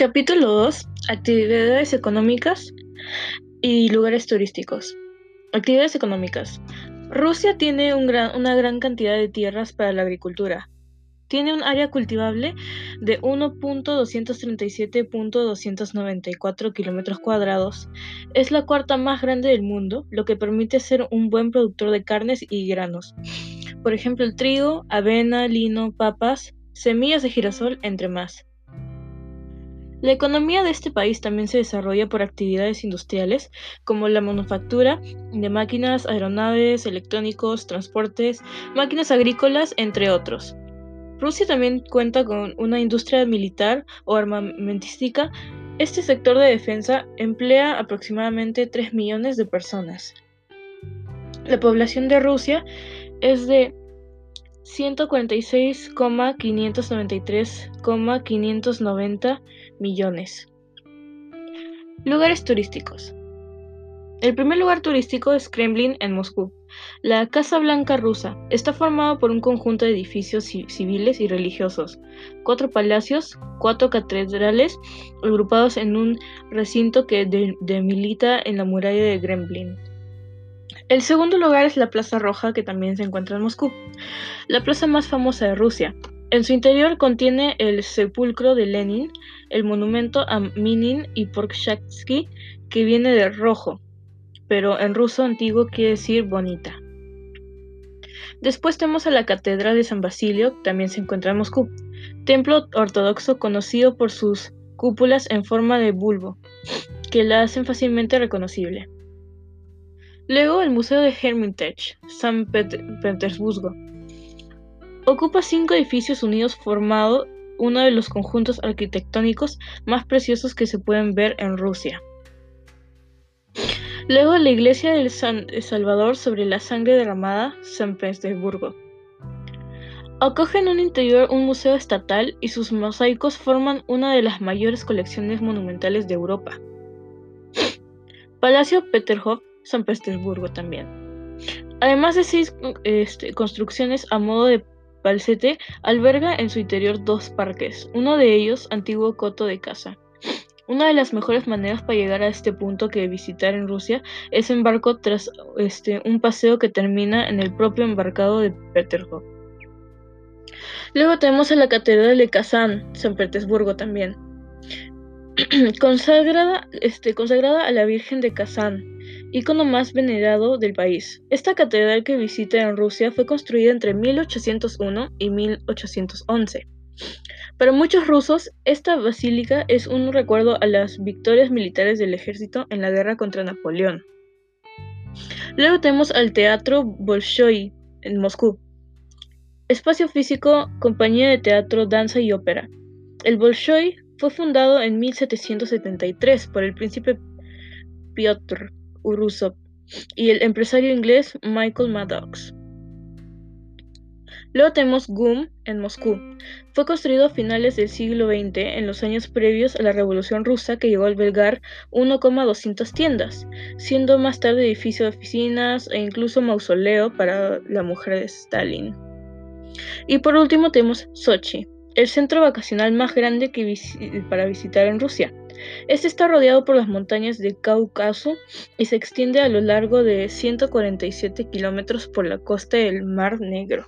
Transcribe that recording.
Capítulo 2. Actividades económicas y lugares turísticos. Actividades económicas. Rusia tiene una gran cantidad de tierras para la agricultura. Tiene un área cultivable de 1.237.294 kilómetros cuadrados. Es la cuarta más grande del mundo, lo que permite ser un buen productor de carnes y granos. Por ejemplo, el trigo, avena, lino, papas, semillas de girasol, entre más. La economía de este país también se desarrolla por actividades industriales como la manufactura de máquinas, aeronaves, electrónicos, transportes, máquinas agrícolas, entre otros. Rusia también cuenta con una industria militar o armamentística. Este sector de defensa emplea aproximadamente 3 millones de personas. La población de Rusia es de 146,593,590 millones. Lugares turísticos. El primer lugar turístico es Kremlin en Moscú. La Casa Blanca rusa está formada por un conjunto de edificios civiles y religiosos, cuatro palacios, cuatro catedrales, agrupados en un recinto que demilita en la muralla de Kremlin. El segundo lugar es la Plaza Roja, que también se encuentra en Moscú, la plaza más famosa de Rusia. En su interior contiene el sepulcro de Lenin, el monumento a Minin y Porkshatsky, que viene de rojo, pero en ruso antiguo quiere decir bonita. Después tenemos a la Catedral de San Basilio, también se encuentra en Moscú, templo ortodoxo conocido por sus cúpulas en forma de bulbo, que la hacen fácilmente reconocible. Luego el Museo de Hermitage, San Petersburgo. Ocupa cinco edificios unidos formando uno de los conjuntos arquitectónicos más preciosos que se pueden ver en Rusia. Luego la iglesia del San Salvador sobre la sangre derramada, San Petersburgo. Acoge en un interior un museo estatal y sus mosaicos forman una de las mayores colecciones monumentales de Europa. Palacio Peterhof, San Petersburgo también. Además de seis este, construcciones a modo de palcete, alberga en su interior dos parques, uno de ellos antiguo coto de caza. Una de las mejores maneras para llegar a este punto que visitar en Rusia es en barco tras este, un paseo que termina en el propio embarcado de Peterhof. Luego tenemos a la Catedral de Kazán, San Petersburgo también. consagrada, este, consagrada a la Virgen de Kazán, ícono más venerado del país. Esta catedral que visita en Rusia fue construida entre 1801 y 1811. Para muchos rusos, esta basílica es un recuerdo a las victorias militares del ejército en la guerra contra Napoleón. Luego tenemos al Teatro Bolshoi en Moscú. Espacio físico, compañía de teatro, danza y ópera. El Bolshoi fue fundado en 1773 por el príncipe Piotr Urusov y el empresario inglés Michael Maddox. Luego tenemos GUM en Moscú. Fue construido a finales del siglo XX, en los años previos a la Revolución Rusa, que llegó a albergar 1,200 tiendas, siendo más tarde edificio de oficinas e incluso mausoleo para la mujer de Stalin. Y por último tenemos Sochi, el centro vacacional más grande que para visitar en Rusia. Este está rodeado por las montañas de Cáucaso y se extiende a lo largo de 147 kilómetros por la costa del Mar Negro.